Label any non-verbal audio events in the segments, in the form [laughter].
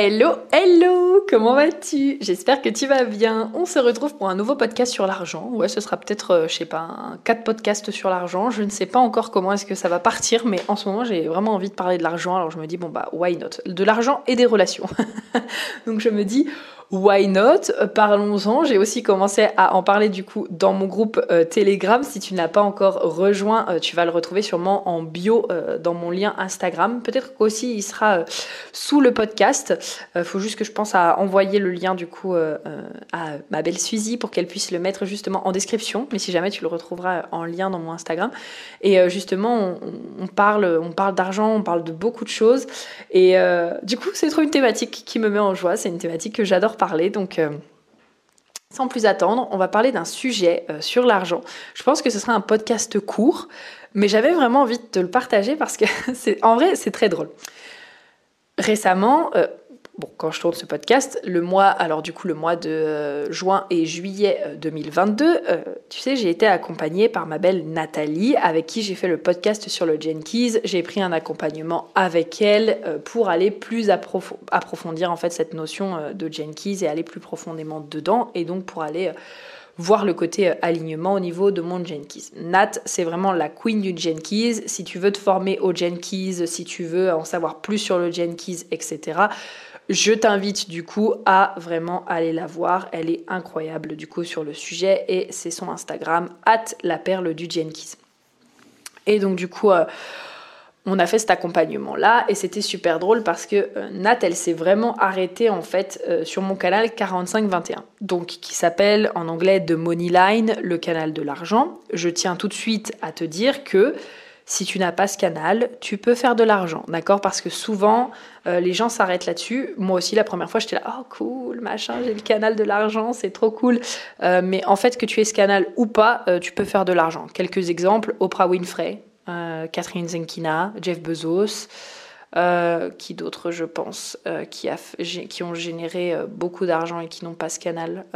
Hello, hello, comment vas-tu? J'espère que tu vas bien. On se retrouve pour un nouveau podcast sur l'argent. Ouais, ce sera peut-être, euh, je sais pas, un 4 podcasts sur l'argent. Je ne sais pas encore comment est-ce que ça va partir, mais en ce moment, j'ai vraiment envie de parler de l'argent. Alors je me dis, bon bah, why not? De l'argent et des relations. [laughs] Donc je me dis, why not? Parlons-en. J'ai aussi commencé à en parler du coup dans mon groupe euh, Telegram. Si tu ne l'as pas encore rejoint, euh, tu vas le retrouver sûrement en bio euh, dans mon lien Instagram. Peut-être qu'aussi il sera sous le podcast. Il faut juste que je pense à envoyer le lien du coup à ma belle Suzy pour qu'elle puisse le mettre justement en description. Mais si jamais tu le retrouveras en lien dans mon Instagram. Et justement, on, parle, on parle d'argent, on parle de beaucoup de choses. Et du coup, c'est trop une thématique qui me met en joie. C'est une thématique que j'adore parler. Donc, euh, sans plus attendre, on va parler d'un sujet euh, sur l'argent. Je pense que ce sera un podcast court, mais j'avais vraiment envie de te le partager parce que [laughs] c'est en vrai, c'est très drôle. Récemment, euh, bon, quand je tourne ce podcast, le mois, alors du coup le mois de euh, juin et juillet 2022, euh, euh, tu sais, j'ai été accompagnée par ma belle Nathalie, avec qui j'ai fait le podcast sur le Jenkins. J'ai pris un accompagnement avec elle pour aller plus approfondir en fait cette notion de Jenkins et aller plus profondément dedans, et donc pour aller voir le côté alignement au niveau de mon Jenkins. Nat, c'est vraiment la queen du Jenkins. Si tu veux te former au Jenkins, si tu veux en savoir plus sur le Jenkins, etc., je t'invite du coup à vraiment aller la voir. Elle est incroyable du coup sur le sujet et c'est son Instagram, at la perle du Jenkins. Et donc du coup, euh, on a fait cet accompagnement là et c'était super drôle parce que euh, Nat, elle s'est vraiment arrêtée en fait euh, sur mon canal 4521, donc qui s'appelle en anglais The Money Line, le canal de l'argent. Je tiens tout de suite à te dire que si tu n'as pas ce canal, tu peux faire de l'argent, d'accord? Parce que souvent, euh, les gens s'arrêtent là-dessus. Moi aussi, la première fois, j'étais là, oh cool, machin, j'ai le canal de l'argent, c'est trop cool. Euh, mais en fait, que tu aies ce canal ou pas, euh, tu peux faire de l'argent. Quelques exemples, Oprah Winfrey, Catherine Zenkina, Jeff Bezos, qui d'autres, je pense, qui, ont généré beaucoup d'argent et qui n'ont pas ce canal.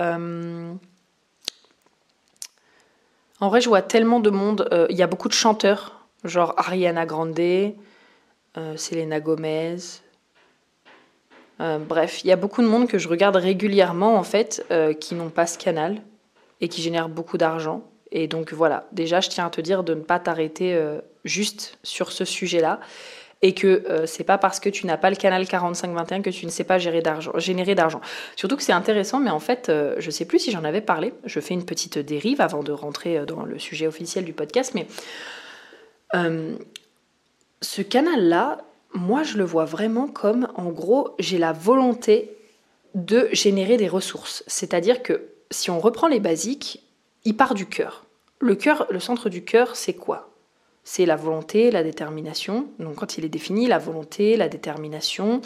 En vrai, je vois tellement de monde. Il y a beaucoup de chanteurs genre Ariana Grande, euh, Selena Gomez. Euh, bref, il y a beaucoup de monde que je regarde régulièrement en fait euh, qui n'ont pas ce canal et qui génèrent beaucoup d'argent. Et donc voilà, déjà je tiens à te dire de ne pas t'arrêter juste sur ce sujet-là et que c'est pas parce que tu n'as pas le canal 4521 que tu ne sais pas gérer d'argent, générer d'argent. Surtout que c'est intéressant, mais en fait, je sais plus si j'en avais parlé. Je fais une petite dérive avant de rentrer dans le sujet officiel du podcast, mais euh, ce canal-là, moi, je le vois vraiment comme, en gros, j'ai la volonté de générer des ressources. C'est-à-dire que si on reprend les basiques, il part du cœur. Le cœur, le centre du cœur, c'est quoi? C'est la volonté, la détermination. Donc quand il est défini, la volonté, la détermination,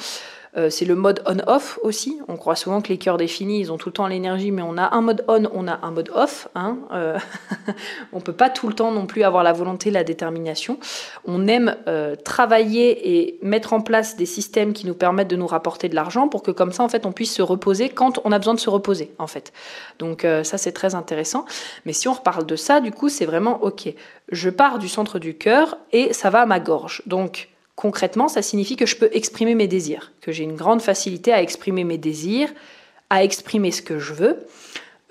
euh, c'est le mode on-off aussi. On croit souvent que les cœurs définis, ils ont tout le temps l'énergie, mais on a un mode on, on a un mode off. Hein. Euh, [laughs] on peut pas tout le temps non plus avoir la volonté, la détermination. On aime euh, travailler et mettre en place des systèmes qui nous permettent de nous rapporter de l'argent pour que comme ça, en fait, on puisse se reposer quand on a besoin de se reposer, en fait. Donc ça, c'est très intéressant. Mais si on reparle de ça, du coup, c'est vraiment ok. Je pars du centre du cœur et ça va à ma gorge. Donc Concrètement, ça signifie que je peux exprimer mes désirs, que j'ai une grande facilité à exprimer mes désirs, à exprimer ce que je veux,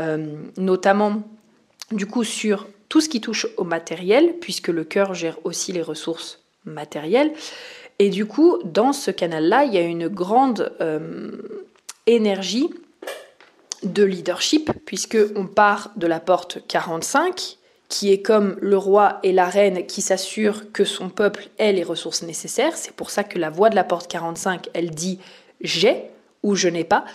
euh, notamment du coup sur tout ce qui touche au matériel, puisque le cœur gère aussi les ressources matérielles. Et du coup, dans ce canal-là, il y a une grande euh, énergie de leadership, puisque on part de la porte 45, qui est comme le roi et la reine qui s'assure que son peuple ait les ressources nécessaires. C'est pour ça que la voix de la porte 45, elle dit j'ai ou je n'ai pas.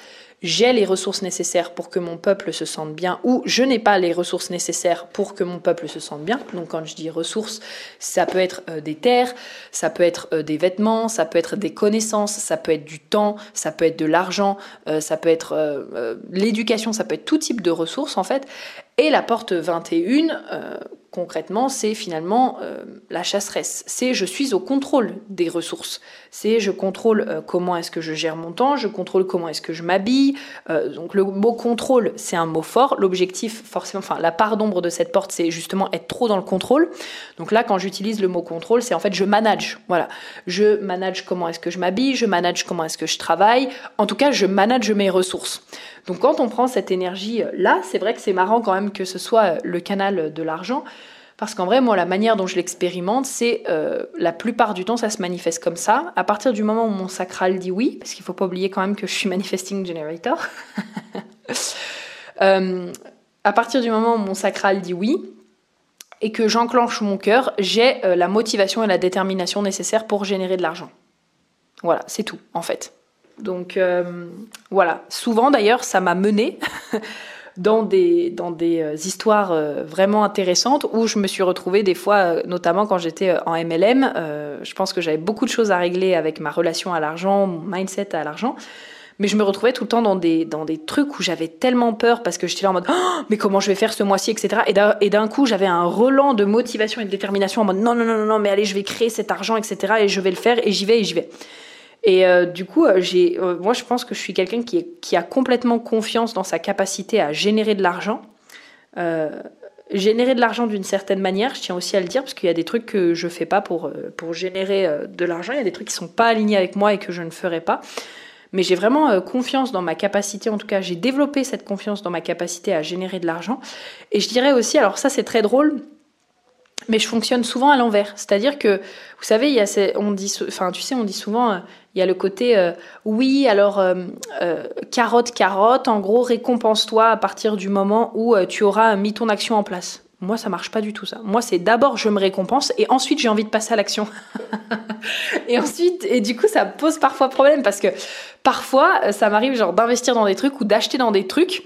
j'ai les ressources nécessaires pour que mon peuple se sente bien ou je n'ai pas les ressources nécessaires pour que mon peuple se sente bien. Donc quand je dis ressources, ça peut être euh, des terres, ça peut être euh, des vêtements, ça peut être des connaissances, ça peut être du temps, ça peut être de l'argent, euh, ça peut être l'éducation, ça peut être tout type de ressources en fait. Et la porte 21, concrètement, c'est finalement euh, la chasseresse. C'est je suis au contrôle des ressources. C'est je contrôle euh, comment est-ce que je gère mon temps, je contrôle comment est-ce que je m'habille. Euh, donc le mot contrôle, c'est un mot fort. L'objectif, forcément, enfin la part d'ombre de cette porte, c'est justement être trop dans le contrôle. Donc là, quand j'utilise le mot contrôle, c'est en fait je manage. Voilà, je manage comment est-ce que je m'habille, je manage comment est-ce que je travaille. En tout cas, je manage mes ressources. Donc quand on prend cette énergie-là, c'est vrai que c'est marrant quand même que ce soit le canal de l'argent, parce qu'en vrai, moi, la manière dont je l'expérimente, c'est euh, la plupart du temps, ça se manifeste comme ça. À partir du moment où mon sacral dit oui, parce qu'il ne faut pas oublier quand même que je suis manifesting generator. [laughs] Euh, à partir du moment où mon sacral dit oui, et que j'enclenche mon cœur, j'ai euh, la motivation et la détermination nécessaires pour générer de l'argent. Voilà, c'est tout, en fait. Donc voilà, souvent d'ailleurs ça m'a mené [laughs] dans des, dans des euh, histoires euh, vraiment intéressantes où je me suis retrouvée des fois, notamment quand j'étais en MLM, je pense que j'avais beaucoup de choses à régler avec ma relation à l'argent, mon mindset à l'argent. Mais je me retrouvais tout le temps dans des, dans des trucs où j'avais tellement peur parce que j'étais là en mode oh, mais comment je vais faire ce mois-ci, etc. Et d'un coup, j'avais un relan de motivation et de détermination en mode non, non, non, non, mais allez, je vais créer cet argent, etc. Et je vais le faire et j'y vais et j'y vais. Et euh, du coup, euh, j'ai, euh, moi, je pense que je suis quelqu'un qui, a complètement confiance dans sa capacité à générer de l'argent. générer de l'argent d'une certaine manière, je tiens aussi à le dire, parce qu'il y a des trucs que je fais pas pour, pour générer de l'argent, il y a des trucs qui sont pas alignés avec moi et que je ne ferai pas. Mais j'ai vraiment confiance dans ma capacité, en tout cas j'ai développé cette confiance dans ma capacité à générer de l'argent. Et je dirais aussi, alors ça c'est très drôle, mais je fonctionne souvent à l'envers. C'est-à-dire que, vous savez, il y a on dit, enfin, tu sais, on dit souvent, euh, il y a le côté, euh, oui, alors, euh, carotte, carotte, en gros, récompense-toi à partir du moment où tu auras mis ton action en place. Moi, ça marche pas du tout ça. Moi, c'est d'abord je me récompense et ensuite j'ai envie de passer à l'action. [laughs] et ensuite, et du coup, ça pose parfois problème parce que parfois, ça m'arrive genre d'investir dans des trucs ou d'acheter dans des trucs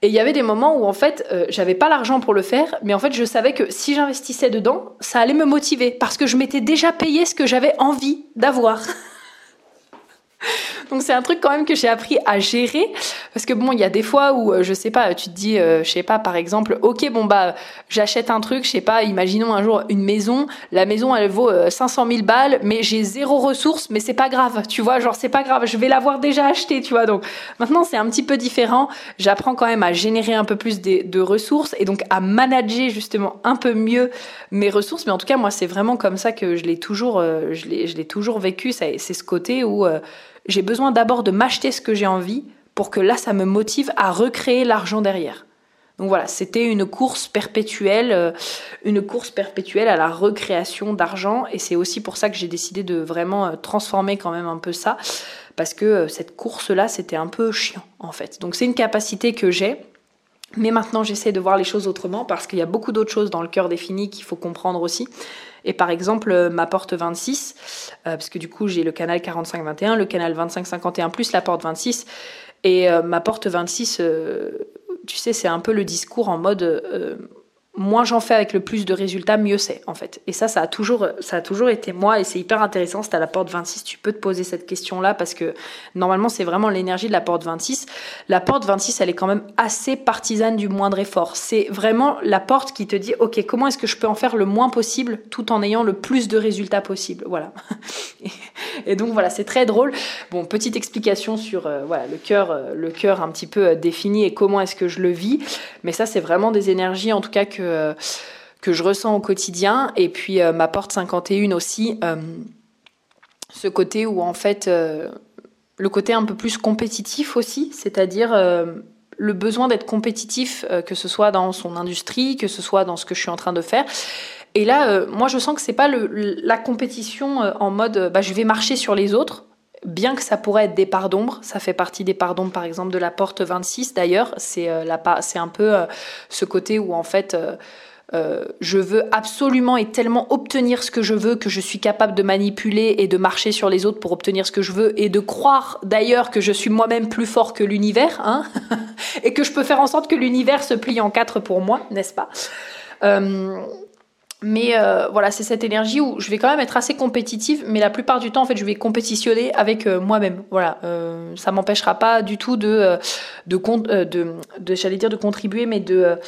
et il y avait des moments où en fait, euh, j'avais pas l'argent pour le faire, mais en fait, je savais que si j'investissais dedans, ça allait me motiver parce que je m'étais déjà payé ce que j'avais envie d'avoir. [laughs] [laughs] Donc c'est un truc quand même que j'ai appris à gérer. Parce que bon, il y a des fois où euh, je sais pas, tu te dis euh, je sais pas par exemple, OK, bon bah j'achète un truc, je sais pas, imaginons un jour une maison, la maison elle vaut 500 euh, 000 balles, mais j'ai zéro ressource, mais c'est pas grave, tu vois, genre c'est pas grave, je vais l'avoir déjà acheté, tu vois. Donc maintenant c'est un petit peu différent, j'apprends quand même à générer un peu plus de, ressources et donc à manager justement un peu mieux mes ressources, mais en tout cas moi c'est vraiment comme ça que je l'ai toujours l'ai je l'ai toujours vécu, c'est ce côté où j'ai besoin d'abord de m'acheter ce que j'ai envie pour que là, ça me motive à recréer l'argent derrière. Donc voilà, c'était une course perpétuelle, euh, une course perpétuelle à la recréation d'argent, et c'est aussi pour ça que j'ai décidé de vraiment euh, transformer quand même un peu ça, parce que euh, cette course-là, c'était un peu chiant en fait. Donc c'est une capacité que j'ai, mais maintenant j'essaie de voir les choses autrement, parce qu'il y a beaucoup d'autres choses dans le cœur défini qu'il faut comprendre aussi. Et par exemple, euh, ma porte 26, euh, parce que du coup j'ai le canal 45-21, le canal 25-51 plus la porte 26. Et euh, ma porte 26, tu sais, c'est un peu le discours en mode moins j'en fais avec le plus de résultats, mieux c'est en fait. Et ça, ça a toujours, ça a toujours été moi et c'est hyper intéressant. C'est à la porte 26, tu peux te poser cette question-là parce que normalement c'est vraiment l'énergie de la porte 26. La porte 26, elle est quand même assez partisane du moindre effort. C'est vraiment la porte qui te dit, ok, comment est-ce que je peux en faire le moins possible tout en ayant le plus de résultats possible? Voilà. [laughs] Et donc voilà, c'est très drôle. Bon, petite explication sur euh, le cœur, euh, le cœur un petit peu euh, défini et comment est-ce que je le vis. Mais ça, c'est vraiment des énergies en tout cas que que je ressens au quotidien. Et puis euh, ma porte 51 aussi, euh, ce côté où en fait, euh, le côté un peu plus compétitif aussi, c'est-à-dire le besoin d'être compétitif, que ce soit dans son industrie, que ce soit dans ce que je suis en train de faire. Et là, moi, je sens que c'est pas la compétition en mode, bah, je vais marcher sur les autres. Bien que ça pourrait être des parts d'ombre, ça fait partie des parts d'ombre par exemple de la porte 26 d'ailleurs, c'est euh, c'est un peu euh, ce côté où en fait euh, je veux absolument et tellement obtenir ce que je veux que je suis capable de manipuler et de marcher sur les autres pour obtenir ce que je veux et de croire d'ailleurs que je suis moi-même plus fort que l'univers hein [laughs] et que je peux faire en sorte que l'univers se plie en quatre pour moi, n'est-ce pas? Mais euh, voilà, c'est cette énergie où je vais quand même être assez compétitive, mais la plupart du temps, en fait, je vais compétitionner avec euh, moi-même. Voilà, euh, ça m'empêchera pas du tout de de, de, de j'allais dire de contribuer, mais de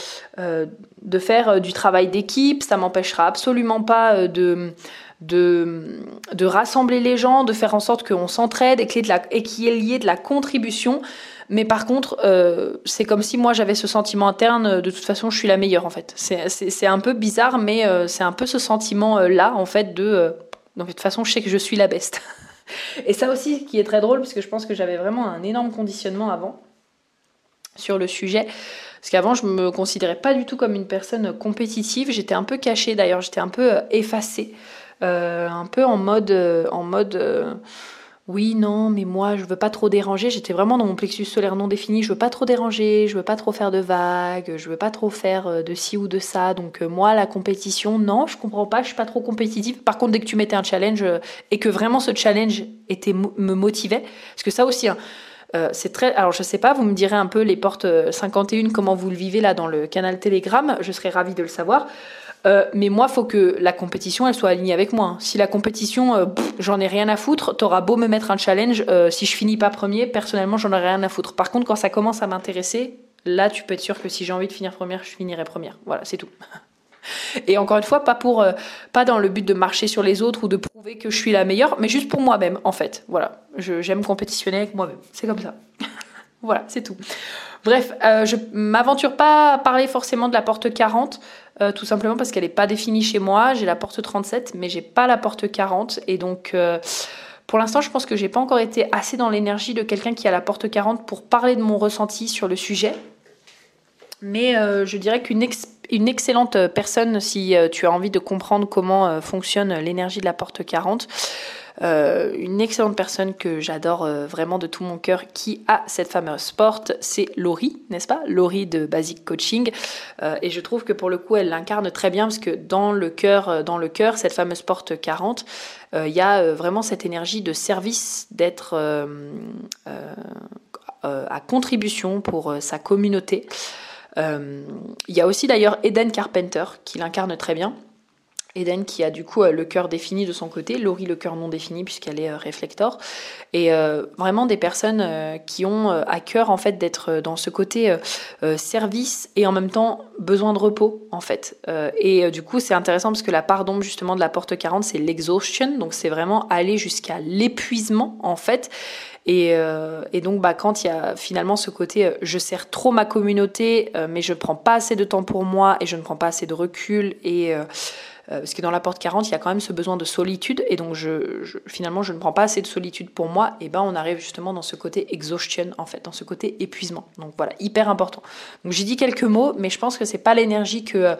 de faire du travail d'équipe. Ça m'empêchera absolument pas de de, de rassembler les gens, de faire en sorte qu'on s'entraide et qu'il y ait lié de la contribution. Mais par contre, euh, c'est comme si moi j'avais ce sentiment interne, euh, de toute façon je suis la meilleure en fait. C'est un peu bizarre, mais euh, c'est un peu ce sentiment-là en fait de... de toute façon je sais que je suis la best. [laughs] Et ça aussi qui est très drôle, parce que je pense que j'avais vraiment un énorme conditionnement avant sur le sujet. Parce qu'avant, je me considérais pas du tout comme une personne compétitive. J'étais un peu cachée d'ailleurs, j'étais un peu effacée. un peu en mode... en mode oui, non, mais moi, je veux pas trop déranger. J'étais vraiment dans mon plexus solaire non défini. Je veux pas trop déranger, je veux pas trop faire de vagues, je veux pas trop faire euh, de ci ou de ça. Donc, euh, moi, la compétition, non, je comprends pas, je suis pas trop compétitive. Par contre, dès que tu mettais un challenge euh, et que vraiment ce challenge me motivait, parce que ça aussi, hein, c'est très. Alors, je sais pas, vous me direz un peu les portes 51, comment vous le vivez là dans le canal Telegram. Je serais ravie de le savoir. Euh, mais moi, faut que la compétition, elle soit alignée avec moi. Si la compétition, euh, j'en ai rien à foutre, t'auras beau me mettre un challenge, euh, si je finis pas premier, personnellement, j'en ai rien à foutre. Par contre, quand ça commence à m'intéresser, là, tu peux être sûr que si j'ai envie de finir première, je finirai première. Voilà, c'est tout. [laughs] Et encore une fois, pas pour, pas dans le but de marcher sur les autres ou de prouver que je suis la meilleure, mais juste pour moi-même, en fait. Voilà, j'aime compétitionner avec moi-même. C'est comme ça. [laughs] voilà, c'est tout. Bref, euh, je m'aventure pas à parler forcément de la porte 40, euh, tout simplement parce qu'elle n'est pas définie chez moi. J'ai la porte 37, mais j'ai pas la porte 40. Et donc, euh, pour l'instant, je pense que j'ai pas encore été assez dans l'énergie de quelqu'un qui a la porte 40 pour parler de mon ressenti sur le sujet. Mais je dirais qu'une une excellente personne, si tu as envie de comprendre comment fonctionne l'énergie de la porte 40, euh, une excellente personne que j'adore euh, vraiment de tout mon cœur qui a cette fameuse porte, c'est Laurie, n'est-ce pas? Laurie de Basic Coaching. Euh, et je trouve que pour le coup, elle l'incarne très bien parce que dans le cœur, dans le cœur, cette fameuse porte 40, il y a vraiment cette énergie de service, d'être à contribution pour sa communauté. Il y a aussi d'ailleurs Eden Carpenter qui l'incarne très bien. Eden qui a du coup euh, le cœur défini de son côté, Laurie le cœur non défini puisqu'elle est euh, réflector, et euh, vraiment des personnes qui ont à cœur en fait d'être dans ce côté service et en même temps besoin de repos en fait. et du coup c'est intéressant parce que la part d'ombre justement de la porte 40 c'est l'exhaustion, donc c'est vraiment aller jusqu'à l'épuisement en fait. Et, et, donc, bah, quand il y a finalement ce côté, je sers trop ma communauté, mais je prends pas assez de temps pour moi et je ne prends pas assez de recul et euh, parce que dans la porte 40, il y a quand même ce besoin de solitude, et donc finalement, je ne prends pas assez de solitude pour moi, et ben on arrive justement dans ce côté exhaustion, en fait, dans ce côté épuisement. Donc voilà, hyper important. Donc j'ai dit quelques mots, mais je pense que c'est pas l'énergie que,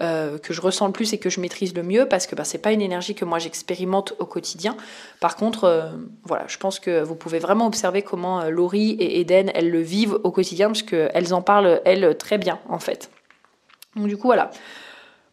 euh, que je ressens le plus et que je maîtrise le mieux, parce que ben, c'est pas une énergie que moi j'expérimente au quotidien. Par contre, euh, voilà, je pense que vous pouvez vraiment observer comment Laurie et Eden, elles le vivent au quotidien, parce qu'elles en parlent, elles, très bien, en fait. Donc du coup, voilà.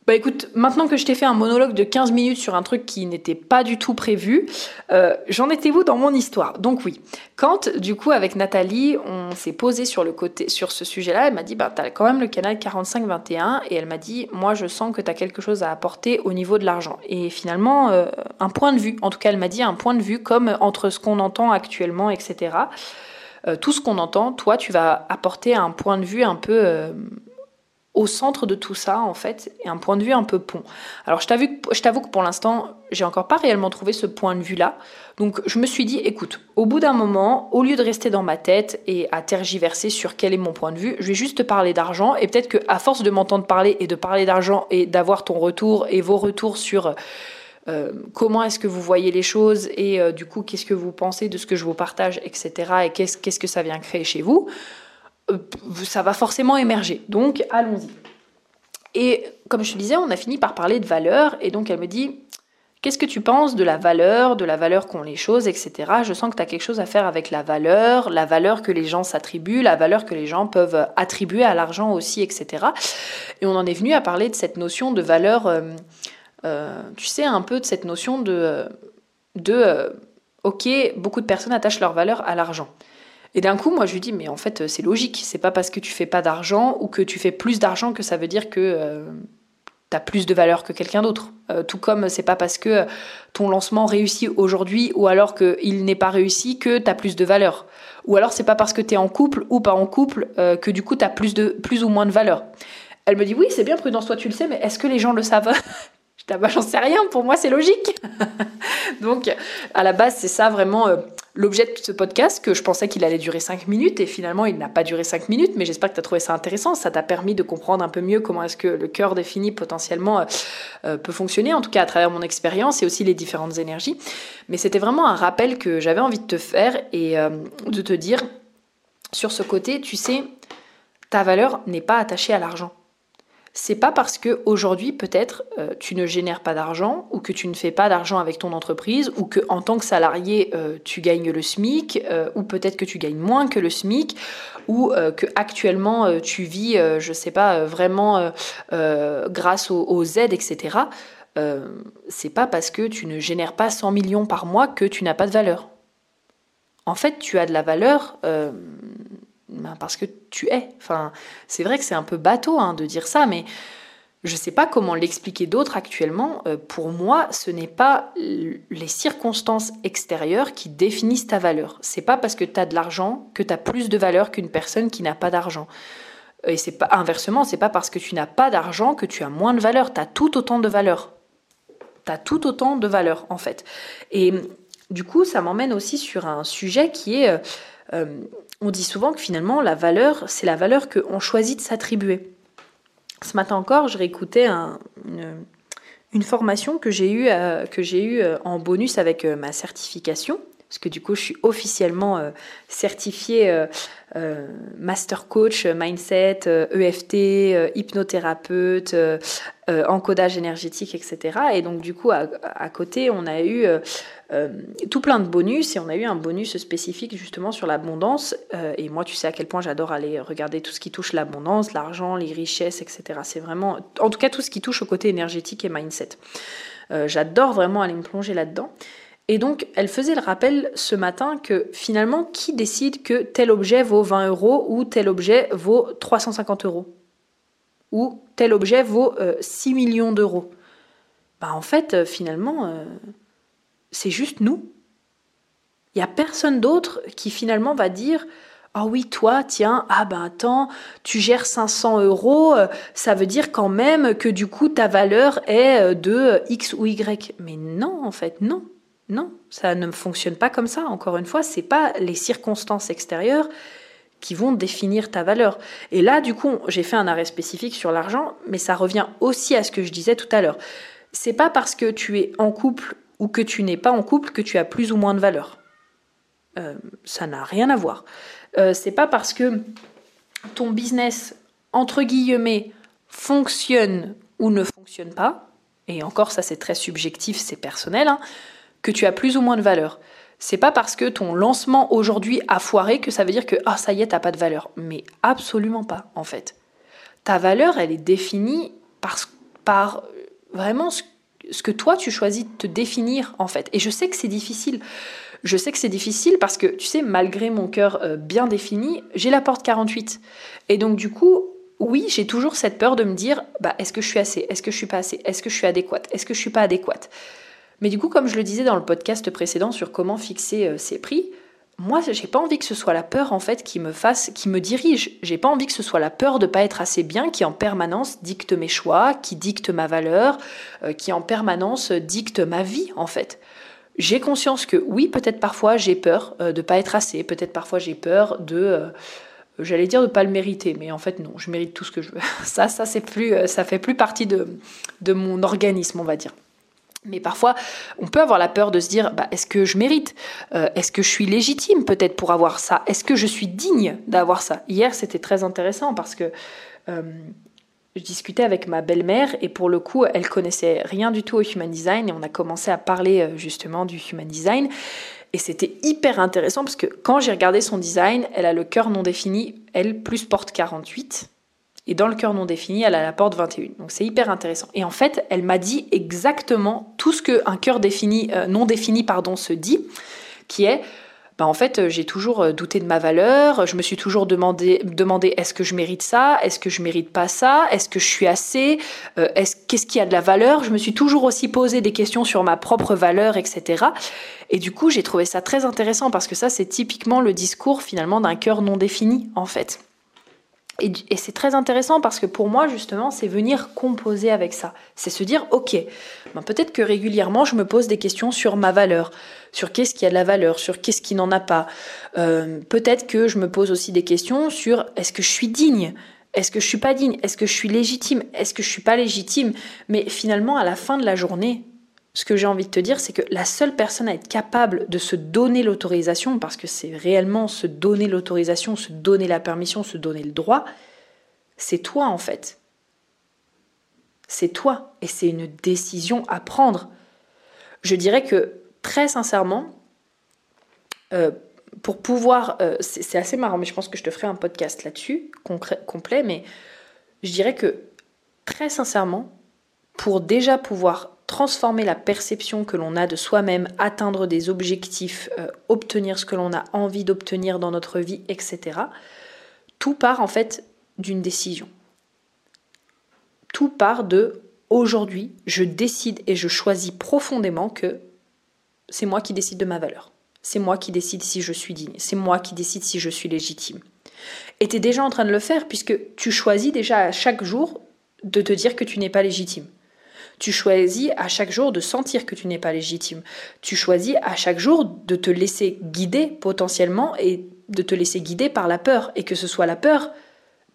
Bah écoute, maintenant que je t'ai fait un monologue de 15 minutes sur un truc qui n'était pas du tout prévu, euh, j'en étais où dans mon histoire? Donc oui, quand du coup avec Nathalie, on s'est posé sur le côté sur ce sujet-là, elle m'a dit bah t'as quand même le canal 45-21 et elle m'a dit moi je sens que t'as quelque chose à apporter au niveau de l'argent. Et finalement euh, un point de vue, en tout cas elle m'a dit un point de vue comme entre ce qu'on entend actuellement, etc. Euh, tout ce qu'on entend, toi tu vas apporter un point de vue un peu au centre de tout ça, en fait, et un point de vue un peu pont. Alors, je t'avoue que pour l'instant, j'ai encore pas réellement trouvé ce point de vue-là. Donc, je me suis dit, écoute, au bout d'un moment, au lieu de rester dans ma tête et à tergiverser sur quel est mon point de vue, je vais juste te parler d'argent. Et peut-être qu'à force de m'entendre parler et de parler d'argent et d'avoir ton retour et vos retours sur euh, comment est-ce que vous voyez les choses et euh, du coup, qu'est-ce que vous pensez de ce que je vous partage, etc. Et qu'est-ce que ça vient créer chez vous ça va forcément émerger. Donc, allons-y. Et comme je te disais, on a fini par parler de valeur, et donc elle me dit, Qu'est-ce que tu penses de la valeur, de la valeur qu'ont les choses, etc. Je sens que tu as quelque chose à faire avec la valeur, la valeur que les gens s'attribuent, la valeur que les gens peuvent attribuer à l'argent aussi, etc. Et on en est venu à parler de cette notion de valeur, euh, euh, tu sais, un peu de cette notion de, euh, ok, beaucoup de personnes attachent leur valeur à l'argent. Et d'un coup, moi, je lui dis, mais en fait, c'est logique. C'est pas parce que tu fais pas d'argent ou que tu fais plus d'argent que ça veut dire que tu as plus de valeur que quelqu'un d'autre. Euh, tout comme c'est pas parce que ton lancement réussit aujourd'hui ou alors qu'il n'est pas réussi que tu as plus de valeur. Ou alors c'est pas parce que tu es en couple ou pas en couple euh, que du coup tu as plus, de, plus ou moins de valeur. Elle me dit oui, c'est bien Prudence, toi tu le sais, mais est-ce que les gens le savent? Dis bah, j'en sais rien, pour moi c'est logique. [laughs] Donc à la base c'est ça vraiment euh, l'objet de ce podcast, que je pensais qu'il allait durer 5 minutes, et finalement il n'a pas duré 5 minutes, mais j'espère que tu as trouvé ça intéressant, ça t'a permis de comprendre un peu mieux comment est-ce que le cœur défini potentiellement euh, euh, peut fonctionner, en tout cas à travers mon expérience et aussi les différentes énergies. Mais c'était vraiment un rappel que j'avais envie de te faire et de te dire, sur ce côté, tu sais, ta valeur n'est pas attachée à l'argent c'est pas parce que aujourd'hui peut-être euh, tu ne génères pas d'argent ou que tu ne fais pas d'argent avec ton entreprise ou que en tant que salarié euh, tu gagnes le SMIC euh, ou peut-être que tu gagnes moins que le SMIC ou que actuellement tu vis je sais pas vraiment grâce aux, aux, aides etc. c'est pas parce que tu ne génères pas 100 millions par mois que tu n'as pas de valeur. En fait, tu as de la valeur ben, parce que tu es. Enfin, c'est vrai que c'est un peu bateau hein, de dire ça, mais je ne sais pas comment l'expliquer d'autres actuellement. Euh, pour moi, ce n'est pas les circonstances extérieures qui définissent ta valeur. C'est pas parce que tu as de l'argent que tu as plus de valeur qu'une personne qui n'a pas d'argent. Et c'est pas inversement, c'est pas parce que tu n'as pas d'argent que tu as moins de valeur. Tu as tout autant de valeur. Tu as tout autant de valeur en fait. Et du coup, ça m'emmène aussi sur un sujet qui est euh, euh, on dit souvent que finalement, la valeur, c'est la valeur qu'on choisit de s'attribuer. Ce matin encore, je réécoutais une, formation que j'ai eue, euh, eu euh, en bonus avec ma certification parce que du coup, je suis officiellement euh, certifiée euh, euh, master coach, mindset, EFT, e hypnothérapeute, encodage énergétique, etc. Et donc, du coup, à, côté, on a eu tout plein de bonus et on a eu un bonus spécifique justement sur l'abondance. et moi, tu sais à quel point j'adore aller regarder tout ce qui touche l'abondance, l'argent, les richesses, etc. C'est vraiment, en tout cas, tout ce qui touche au côté énergétique et mindset. j'adore vraiment aller me plonger là-dedans. Et donc, elle faisait le rappel ce matin que finalement, qui décide que tel objet vaut 20 euros ou tel objet vaut 350 euros Ou tel objet vaut 6 euh, millions d'euros bah, En fait, euh, finalement, euh, c'est juste nous. Il n'y a personne d'autre qui finalement va dire ah oui, toi, tiens, ah ben attends, tu gères 500 euros, ça veut dire quand même que du coup ta valeur est de X ou Y. Mais non, en fait, non. Non, ça ne fonctionne pas comme ça. Encore une fois, c'est pas les circonstances extérieures qui vont définir ta valeur. Et là, du coup, j'ai fait un arrêt spécifique sur l'argent, mais ça revient aussi à ce que je disais tout à l'heure. C'est pas parce que tu es en couple ou que tu n'es pas en couple que tu as plus ou moins de valeur. Euh, ça n'a rien à voir. Euh, c'est pas parce que ton business entre guillemets fonctionne ou ne fonctionne pas, et encore ça c'est très subjectif, c'est personnel. Hein, que tu as plus ou moins de valeur. C'est pas parce que ton lancement aujourd'hui a foiré que ça veut dire que ah ça y est, t'as pas de valeur. Mais absolument pas en fait. Ta valeur, elle est définie par, par vraiment ce, que toi tu choisis de te définir en fait. Et je sais que c'est difficile. Je sais que c'est difficile parce que tu sais, malgré mon cœur euh, bien défini, j'ai la porte 48. Et donc du coup, oui, j'ai toujours cette peur de me dire bah, est-ce que je suis assez? Est-ce que je suis pas assez? Est-ce que je suis adéquate? Est-ce que je suis pas adéquate? Mais du coup, comme je le disais dans le podcast précédent sur comment fixer euh, ses prix, moi, j'ai pas envie que ce soit la peur en fait qui me fasse, qui me dirige. J'ai pas envie que ce soit la peur de pas être assez bien qui en permanence dicte mes choix, qui dicte ma valeur, euh, qui en permanence dicte ma vie en fait. J'ai conscience que oui, peut-être parfois j'ai peur euh, de pas être assez, peut-être parfois j'ai peur de j'allais dire de pas le mériter, mais en fait non, je mérite tout ce que je veux. [laughs] Ça, ça c'est plus, ça fait plus partie de, de mon organisme, on va dire. Mais parfois, on peut avoir la peur de se dire bah, est-ce que je mérite? Euh, Est-ce que je suis légitime peut-être pour avoir ça? Est-ce que je suis digne d'avoir ça? Hier, c'était très intéressant parce que euh, je discutais avec ma belle-mère et pour le coup, elle connaissait rien du tout au human design et on a commencé à parler euh, justement du human design. Et c'était hyper intéressant parce que quand j'ai regardé son design, elle a le cœur non défini, elle plus porte 48. Et dans le cœur non défini, elle a la porte 21. Donc c'est hyper intéressant. Et en fait, elle m'a dit exactement tout ce qu'un cœur défini, euh, non défini pardon, se dit, qui est bah en fait, euh, j'ai toujours euh, douté de ma valeur, je me suis toujours demandé, demandé est-ce que je mérite ça, est-ce que je mérite pas ça, est-ce que je suis assez, est-ce, qu'est-ce qui a de la valeur, je me suis toujours aussi posé des questions sur ma propre valeur, etc. Et du coup, j'ai trouvé ça très intéressant parce que ça, c'est typiquement le discours finalement d'un cœur non défini, en fait. Et, c'est très intéressant parce que pour moi, justement, c'est venir composer avec ça. C'est se dire, ok, ben peut-être que régulièrement, je me pose des questions sur ma valeur, sur qu'est-ce qui a de la valeur, sur qu'est-ce qui n'en a pas. Euh, peut-être que je me pose aussi des questions sur est-ce que je suis digne? Est-ce que je suis pas digne? Est-ce que je suis légitime? Est-ce que je suis pas légitime? Mais finalement, à la fin de la journée, ce que j'ai envie de te dire, c'est que la seule personne à être capable de se donner l'autorisation, parce que c'est réellement se donner l'autorisation, se donner la permission, se donner le droit, c'est toi en fait. C'est toi et c'est une décision à prendre. Je dirais que très sincèrement, euh, pour pouvoir, euh, c'est assez marrant, mais je pense que je te ferai un podcast là-dessus, complet, mais je dirais que très sincèrement, pour déjà pouvoir transformer la perception que l'on a de soi-même, atteindre des objectifs, euh, obtenir ce que l'on a envie d'obtenir dans notre vie, etc. Tout part en fait d'une décision. Tout part de aujourd'hui, je décide et je choisis profondément que c'est moi qui décide de ma valeur. C'est moi qui décide si je suis digne. C'est moi qui décide si je suis légitime. Et tu es déjà en train de le faire puisque tu choisis déjà à chaque jour de te dire que tu n'es pas légitime. Tu choisis à chaque jour de sentir que tu n'es pas légitime. Tu choisis à chaque jour de te laisser guider potentiellement et de te laisser guider par la peur. Et que ce soit la peur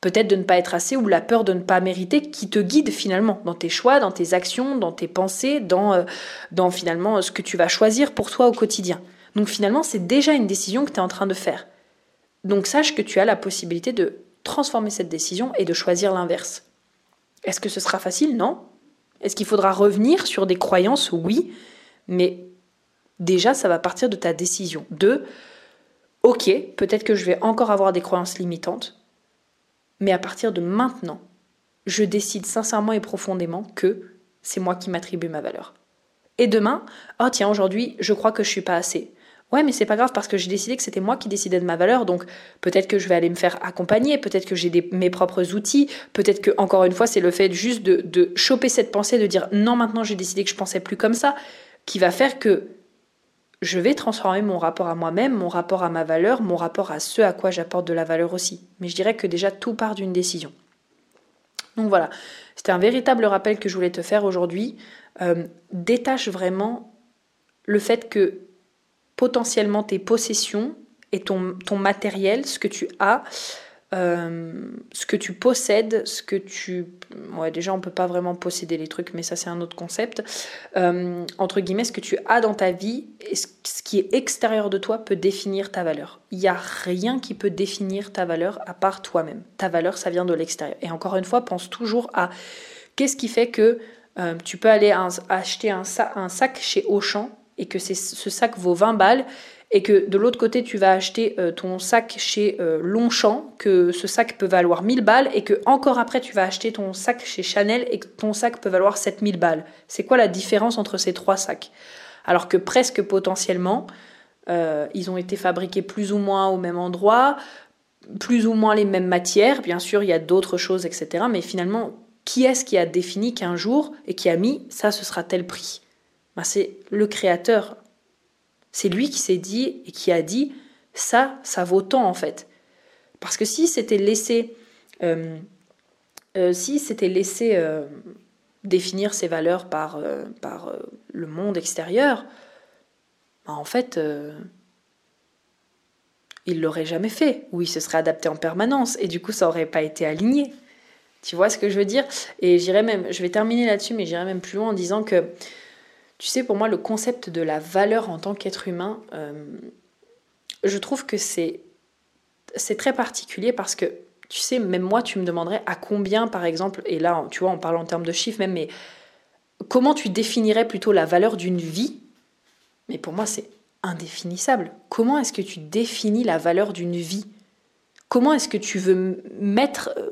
peut-être de ne pas être assez ou la peur de ne pas mériter qui te guide finalement dans tes choix, dans tes actions, dans tes pensées, dans, euh, finalement ce que tu vas choisir pour toi au quotidien. Donc finalement, c'est déjà une décision que tu es en train de faire. Donc sache que tu as la possibilité de transformer cette décision et de choisir l'inverse. Est-ce que ce sera facile? Non. Est-ce qu'il faudra revenir sur des croyances? Oui, mais déjà, ça va partir de ta décision. De, ok, peut-être que je vais encore avoir des croyances limitantes, mais à partir de maintenant, je décide sincèrement et profondément que c'est moi qui m'attribue ma valeur. Et demain, oh tiens, aujourd'hui, je crois que je suis pas assez. Ouais, mais c'est pas grave parce que j'ai décidé que c'était moi qui décidais de ma valeur, donc peut-être que je vais aller me faire accompagner, peut-être que j'ai mes propres outils, peut-être que, encore une fois, c'est le fait juste de, choper cette pensée, de dire non, maintenant j'ai décidé que je pensais plus comme ça, qui va faire que je vais transformer mon rapport à moi-même, mon rapport à ma valeur, mon rapport à ce à quoi j'apporte de la valeur aussi. Mais je dirais que déjà tout part d'une décision. Donc voilà, c'était un véritable rappel que je voulais te faire aujourd'hui. Euh, détache vraiment le fait que potentiellement tes possessions et ton, ton matériel, ce que tu as, euh, ce que tu possèdes, ce que tu... Ouais, déjà, on peut pas vraiment posséder les trucs, mais ça, c'est un autre concept. Euh, entre guillemets, ce que tu as dans ta vie et ce, qui est extérieur de toi peut définir ta valeur. Il n'y a rien qui peut définir ta valeur à part toi-même. Ta valeur, ça vient de l'extérieur. Et encore une fois, pense toujours à qu'est-ce qui fait que euh, tu peux aller acheter un, un sac chez Auchan et que ce sac vaut 20 balles et que de l'autre côté tu vas acheter euh, ton sac chez euh, Longchamp, que ce sac peut valoir 1000 balles et que encore après tu vas acheter ton sac chez Chanel et que ton sac peut valoir 7000 balles. C'est quoi la différence entre ces trois sacs? Alors que presque potentiellement, euh, ils ont été fabriqués plus ou moins au même endroit, plus ou moins les mêmes matières, bien sûr il y a d'autres choses, etc. Mais finalement, qui est-ce qui a défini qu'un jour et qui a mis ça ce sera tel prix? C'est le créateur. C'est lui qui s'est dit et qui a dit ça, ça vaut tant en fait. Parce que si c'était laissé, euh, euh, si c'était laissé euh, définir ses valeurs par, par le monde extérieur, ben, en fait, il l'aurait jamais fait, ou il se serait adapté en permanence, et du coup, ça aurait pas été aligné. Tu vois ce que je veux dire? Et j'irai même, je vais terminer là-dessus, mais j'irai même plus loin en disant que tu sais, pour moi, le concept de la valeur en tant qu'être humain, euh, je trouve que c'est, c'est très particulier parce que Tu sais, même moi, tu me demanderais à combien, par exemple, et là, tu vois, on parle en termes de chiffres même, mais comment tu définirais plutôt la valeur d'une vie? Mais pour moi, c'est indéfinissable. Comment est-ce que tu définis la valeur d'une vie? Comment est-ce que tu veux mettre, euh,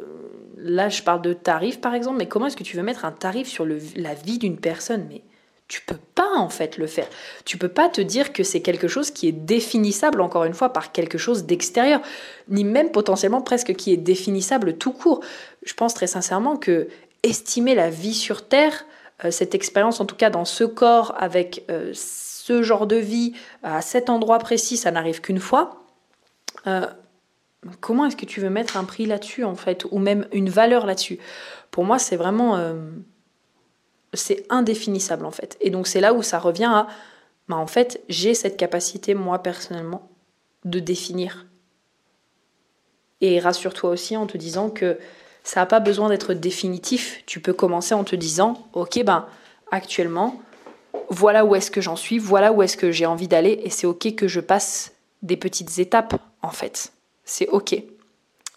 là je parle de tarif par exemple, mais comment est-ce que tu veux mettre un tarif sur la vie d'une personne? Mais tu peux pas en fait le faire. Tu peux pas te dire que c'est quelque chose qui est définissable encore une fois par quelque chose d'extérieur, ni même potentiellement presque qui est définissable tout court. Je pense très sincèrement que estimer la vie sur terre, euh, cette expérience en tout cas dans ce corps avec euh, ce genre de vie à cet endroit précis, ça n'arrive qu'une fois. Euh, comment est-ce que tu veux mettre un prix là-dessus en fait, ou même une valeur là-dessus? Pour moi, c'est vraiment, c'est indéfinissable en fait. Et donc c'est là où ça revient à, bah en fait, j'ai cette capacité moi personnellement de définir. Et rassure-toi aussi en te disant que ça n'a pas besoin d'être définitif. Tu peux commencer en te disant, ok, ben actuellement, voilà où est-ce que j'en suis, voilà où est-ce que j'ai envie d'aller, et c'est ok que je passe des petites étapes, en fait. C'est ok.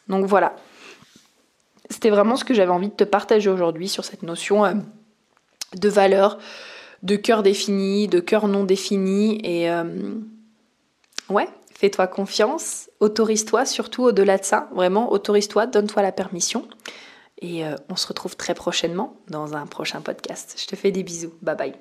Donc voilà. C'était vraiment ce que j'avais envie de te partager aujourd'hui sur cette notion euh, de valeur, de cœur défini, de cœur non défini, et euh, ouais, fais-toi confiance, autorise-toi surtout au-delà de ça, vraiment autorise-toi, donne-toi la permission. Et euh, on se retrouve très prochainement dans un prochain podcast. Je te fais des bisous. Bye bye.